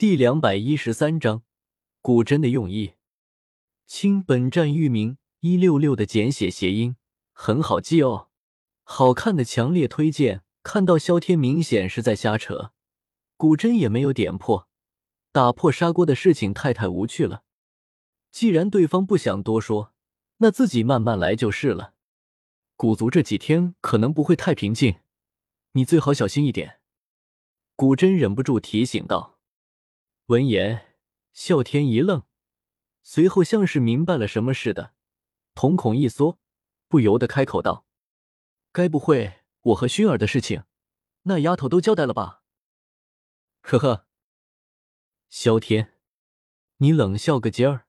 第两百一十三章，古真的用意。亲，本站域名一六六的简写谐音，很好记哦。好看的强烈推荐。看到萧天明显是在瞎扯，古真也没有点破，打破砂锅的事情太太无趣了。既然对方不想多说，那自己慢慢来就是了。古族这几天可能不会太平静，你最好小心一点。古真忍不住提醒道。闻言，啸天一愣，随后像是明白了什么似的，瞳孔一缩，不由得开口道：“该不会我和薰儿的事情，那丫头都交代了吧？”呵呵，萧天，你冷笑个劲儿，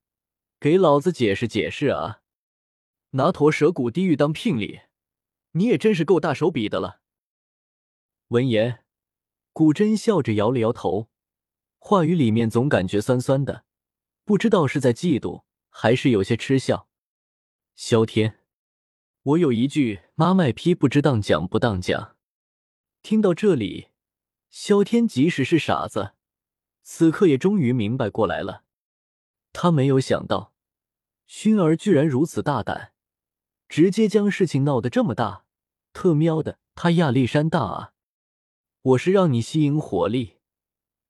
给老子解释解释啊！拿驼蛇谷地狱当聘礼，你也真是够大手笔的了。闻言，古真笑着摇了摇头。话语里面总感觉酸酸的，不知道是在嫉妒还是有些嗤笑。萧天，我有一句妈卖批，不知当讲不当讲。听到这里，萧天即使是傻子，此刻也终于明白过来了。他没有想到，薰儿居然如此大胆，直接将事情闹得这么大。特喵的，他亚历山大啊！我是让你吸引火力。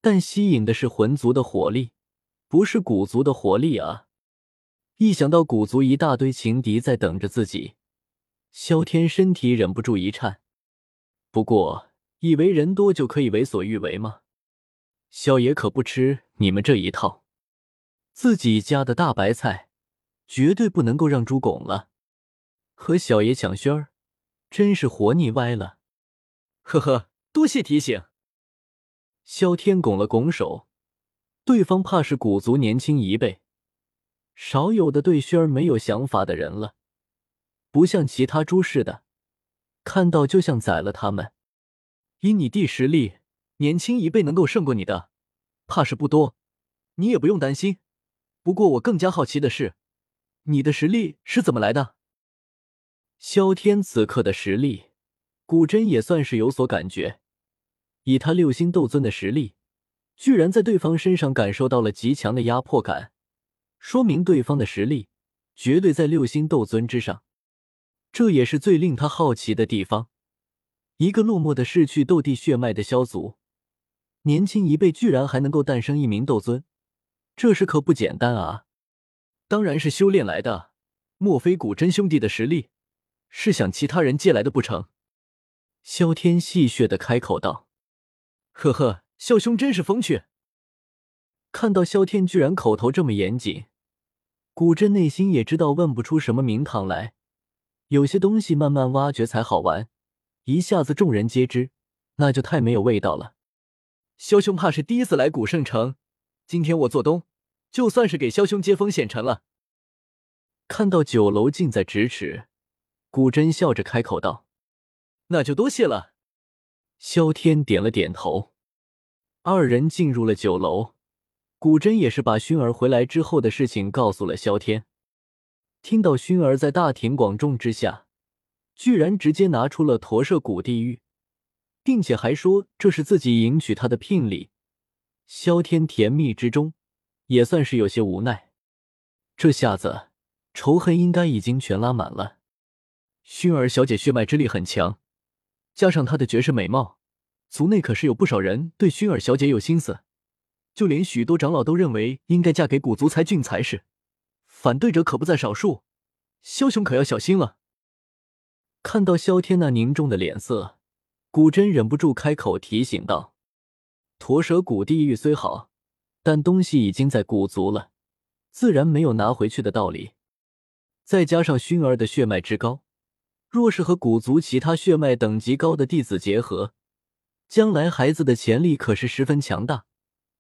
但吸引的是魂族的火力，不是古族的火力啊！一想到古族一大堆情敌在等着自己，萧天身体忍不住一颤。不过，以为人多就可以为所欲为吗？萧爷可不吃你们这一套，自己家的大白菜绝对不能够让猪拱了。和小爷抢轩儿，真是活腻歪了。呵呵，多谢提醒。萧天拱了拱手，对方怕是古族年轻一辈，少有的对轩儿没有想法的人了，不像其他猪似的，看到就像宰了他们。以你弟实力，年轻一辈能够胜过你的，怕是不多，你也不用担心。不过我更加好奇的是，你的实力是怎么来的？萧天此刻的实力，古真也算是有所感觉。以他六星斗尊的实力，居然在对方身上感受到了极强的压迫感，说明对方的实力绝对在六星斗尊之上。这也是最令他好奇的地方。一个落寞的逝去斗帝血脉的萧族，年轻一辈居然还能够诞生一名斗尊，这事可不简单啊！当然是修炼来的，莫非古真兄弟的实力是向其他人借来的不成？萧天戏谑的开口道。呵呵，萧兄真是风趣。看到萧天居然口头这么严谨，古镇内心也知道问不出什么名堂来。有些东西慢慢挖掘才好玩，一下子众人皆知，那就太没有味道了。萧兄怕是第一次来古圣城，今天我做东，就算是给萧兄接风洗尘了。看到酒楼近在咫尺，古真笑着开口道：“那就多谢了。”萧天点了点头，二人进入了酒楼。古真也是把熏儿回来之后的事情告诉了萧天。听到熏儿在大庭广众之下，居然直接拿出了驼舍古地狱，并且还说这是自己迎娶她的聘礼，萧天甜蜜之中也算是有些无奈。这下子仇恨应该已经全拉满了。熏儿小姐血脉之力很强。加上她的绝世美貌，族内可是有不少人对薰儿小姐有心思，就连许多长老都认为应该嫁给古族才俊才是，反对者可不在少数。枭雄可要小心了。看到萧天那凝重的脸色，古真忍不住开口提醒道：“驼蛇谷地狱虽好，但东西已经在古族了，自然没有拿回去的道理。再加上薰儿的血脉之高。”若是和古族其他血脉等级高的弟子结合，将来孩子的潜力可是十分强大，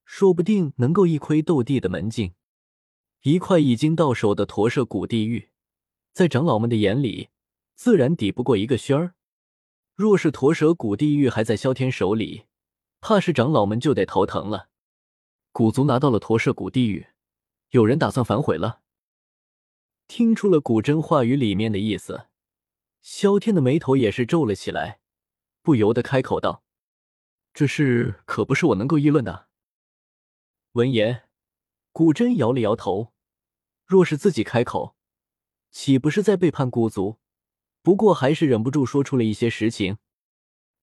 说不定能够一窥斗帝的门径。一块已经到手的驼舍古地狱，在长老们的眼里，自然抵不过一个轩儿。若是驼蛇古地狱还在萧天手里，怕是长老们就得头疼了。古族拿到了驼舍古地狱，有人打算反悔了。听出了古真话语里面的意思。萧天的眉头也是皱了起来，不由得开口道：“这事可不是我能够议论的。”闻言，古真摇了摇头。若是自己开口，岂不是在背叛古族？不过还是忍不住说出了一些实情。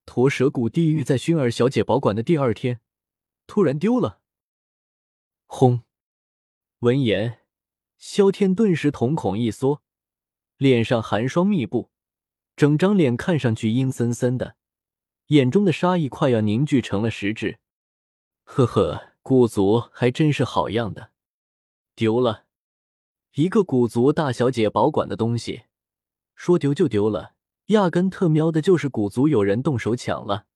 驼蛇谷地狱在薰儿小姐保管的第二天，突然丢了。轰！闻言，萧天顿时瞳孔一缩，脸上寒霜密布，整张脸看上去阴森森的，眼中的杀意快要凝聚成了实质。呵呵，古族还真是好样的，丢了。一个古族大小姐保管的东西，说丢就丢了，压根特喵的就是古族有人动手抢了。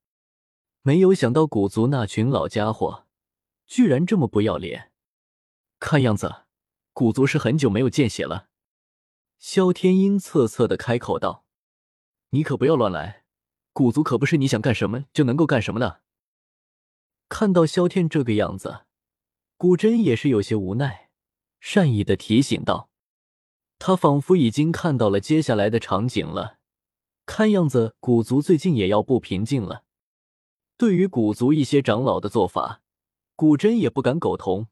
没有想到古族那群老家伙居然这么不要脸，看样子古族是很久没有见血了。萧天阴恻恻的开口道：“你可不要乱来，古族可不是你想干什么就能够干什么的。”看到萧天这个样子，古真也是有些无奈。善意的提醒道：“他仿佛已经看到了接下来的场景了。看样子，古族最近也要不平静了。对于古族一些长老的做法，古真也不敢苟同。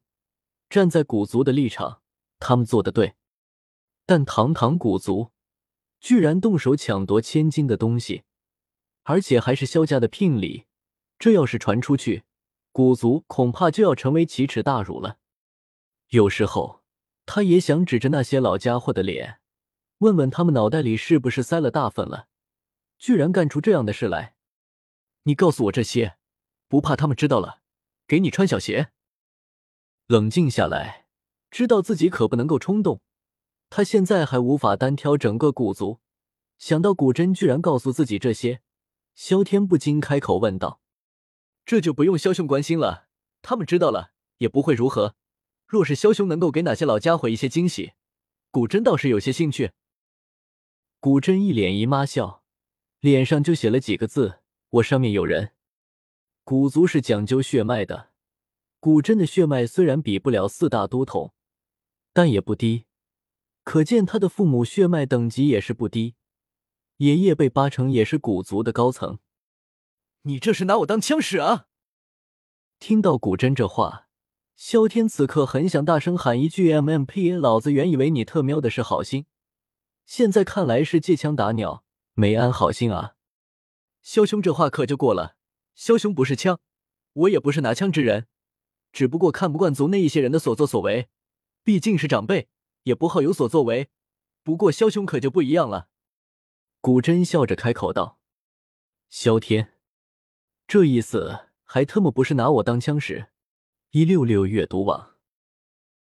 站在古族的立场，他们做的对。但堂堂古族，居然动手抢夺千金的东西，而且还是萧家的聘礼，这要是传出去，古族恐怕就要成为奇耻大辱了。有时候。”他也想指着那些老家伙的脸，问问他们脑袋里是不是塞了大粪了，居然干出这样的事来！你告诉我这些，不怕他们知道了，给你穿小鞋？冷静下来，知道自己可不能够冲动。他现在还无法单挑整个古族，想到古真居然告诉自己这些，萧天不禁开口问道：“这就不用萧兄关心了，他们知道了也不会如何。”若是萧兄能够给哪些老家伙一些惊喜，古真倒是有些兴趣。古真一脸姨妈笑，脸上就写了几个字：“我上面有人。”古族是讲究血脉的，古真的血脉虽然比不了四大都统，但也不低，可见他的父母血脉等级也是不低，爷爷辈八成也是古族的高层。你这是拿我当枪使啊！听到古真这话。萧天此刻很想大声喊一句 “M.M.P.”，老子原以为你特喵的是好心，现在看来是借枪打鸟，没安好心啊！萧兄这话可就过了，萧兄不是枪，我也不是拿枪之人，只不过看不惯族内一些人的所作所为，毕竟是长辈，也不好有所作为。不过萧兄可就不一样了。古真笑着开口道：“萧天，这意思还特么不是拿我当枪使？”一六六阅读网。